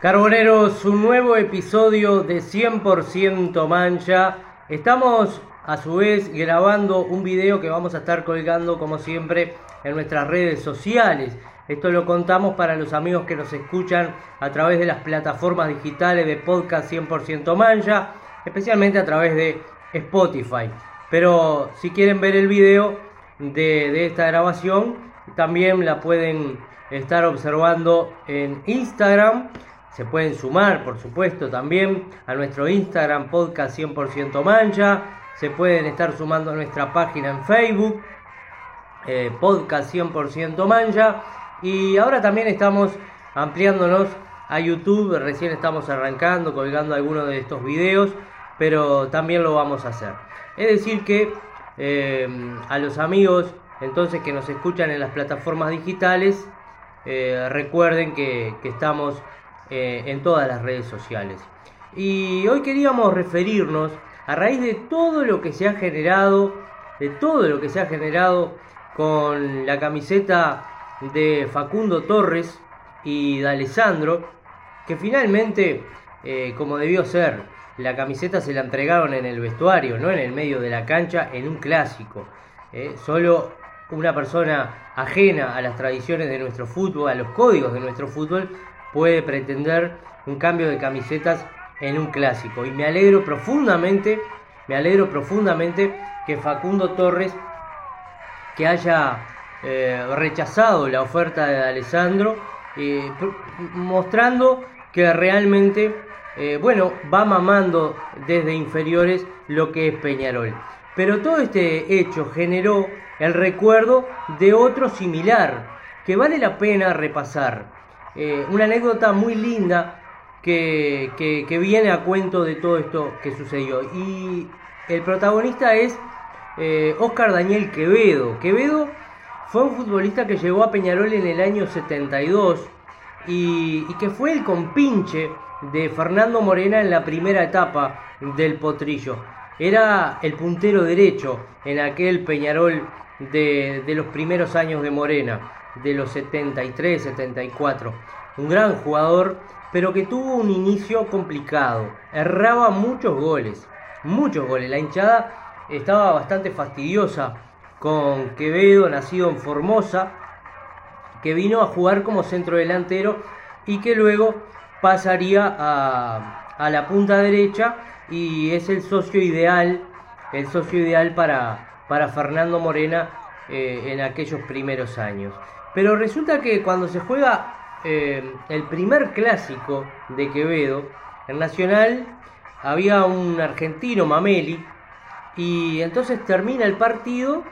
Carboneros, un nuevo episodio de 100% Mancha. Estamos a su vez grabando un video que vamos a estar colgando como siempre en nuestras redes sociales. Esto lo contamos para los amigos que nos escuchan a través de las plataformas digitales de podcast 100% Mancha, especialmente a través de Spotify. Pero si quieren ver el video de, de esta grabación, también la pueden estar observando en Instagram se pueden sumar, por supuesto, también a nuestro Instagram podcast 100% mancha. Se pueden estar sumando a nuestra página en Facebook, eh, podcast 100% mancha. Y ahora también estamos ampliándonos a YouTube. Recién estamos arrancando, colgando algunos de estos videos, pero también lo vamos a hacer. Es decir que eh, a los amigos entonces que nos escuchan en las plataformas digitales, eh, recuerden que, que estamos eh, en todas las redes sociales. Y hoy queríamos referirnos a raíz de todo lo que se ha generado, de todo lo que se ha generado con la camiseta de Facundo Torres y de Alessandro, que finalmente, eh, como debió ser, la camiseta se la entregaron en el vestuario, no en el medio de la cancha, en un clásico. Eh, solo una persona ajena a las tradiciones de nuestro fútbol, a los códigos de nuestro fútbol, puede pretender un cambio de camisetas en un clásico. Y me alegro profundamente, me alegro profundamente que Facundo Torres, que haya eh, rechazado la oferta de Alessandro, eh, mostrando que realmente, eh, bueno, va mamando desde inferiores lo que es Peñarol. Pero todo este hecho generó el recuerdo de otro similar, que vale la pena repasar. Eh, una anécdota muy linda que, que, viene a cuento de todo esto que sucedió. Y el protagonista es Oscar eh, Daniel Quevedo. Quevedo fue un futbolista que llegó a Peñarol en el año 72 y, y que fue el compinche de Fernando Morena en la primera etapa del potrillo. Era el puntero derecho en aquel Peñarol de, de los primeros años de Morena de los 73, 74. Un gran jugador, pero que tuvo un inicio complicado. Erraba muchos goles, muchos goles. La hinchada estaba bastante fastidiosa con Quevedo, nacido en Formosa, que vino a jugar como centro delantero y que luego pasaría a, a la punta derecha y es el socio ideal, el socio ideal para, para Fernando Morena eh, en aquellos primeros años. Pero resulta que cuando se juega eh, el primer clásico de Quevedo, en Nacional había un argentino, Mameli, y entonces termina el partido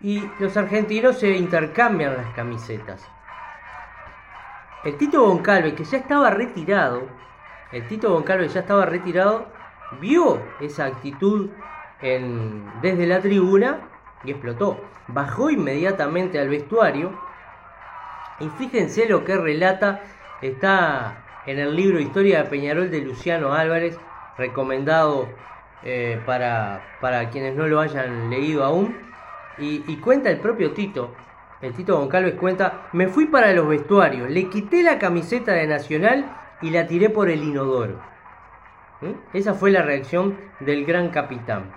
y los argentinos se intercambian las camisetas. El Tito Goncalves, que ya estaba retirado, el Tito Goncalves ya estaba retirado, vio esa actitud desde la tribuna y explotó. Bajó inmediatamente al vestuario y fíjense lo que relata, está en el libro Historia de Peñarol de Luciano Álvarez, recomendado eh, para, para, quienes no lo hayan leído aún. Y, cuenta el propio Tito, el Tito Goncalves cuenta, me fui para los vestuarios, le quité la camiseta de Nacional y la tiré por el inodoro. ¿Mm? Esa fue la reacción del gran capitán.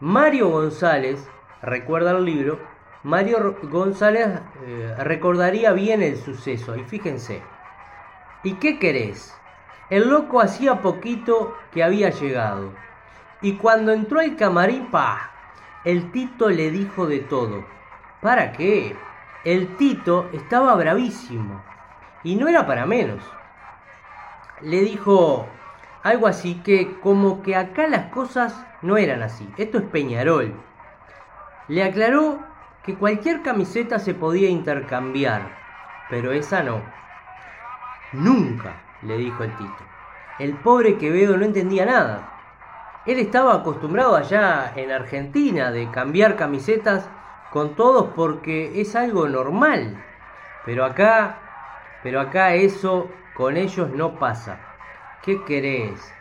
Mario González, recuerda el libro, Mario González eh, recordaría bien el suceso. Y fíjense, ¿y qué querés? El loco hacía poquito que había llegado. Y cuando entró al camarín, pa, el Tito le dijo de todo. ¿Para qué? El Tito estaba bravísimo. Y no era para menos. Le dijo algo así que como que acá las cosas no eran así. Esto es Peñarol. Le aclaró que cualquier camiseta se podía intercambiar, pero esa no. Nunca, le dijo el Tito. El pobre Quevedo no entendía nada. Él estaba acostumbrado allá en Argentina de cambiar camisetas con todos porque es algo normal. Pero acá, pero acá eso con ellos no pasa. ¿Qué querés?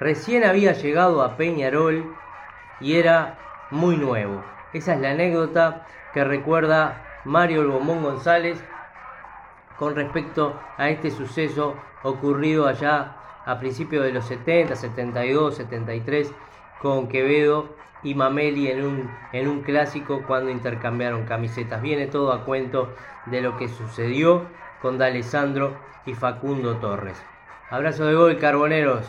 Recién había llegado a Peñarol y era muy nuevo. Esa es la anécdota que recuerda Mario El González con respecto a este suceso ocurrido allá a principios de los 70, 72, 73 con Quevedo y Mameli en un, en un clásico cuando intercambiaron camisetas. Viene todo a cuento de lo que sucedió con D'Alessandro y Facundo Torres. Abrazo de gol, carboneros.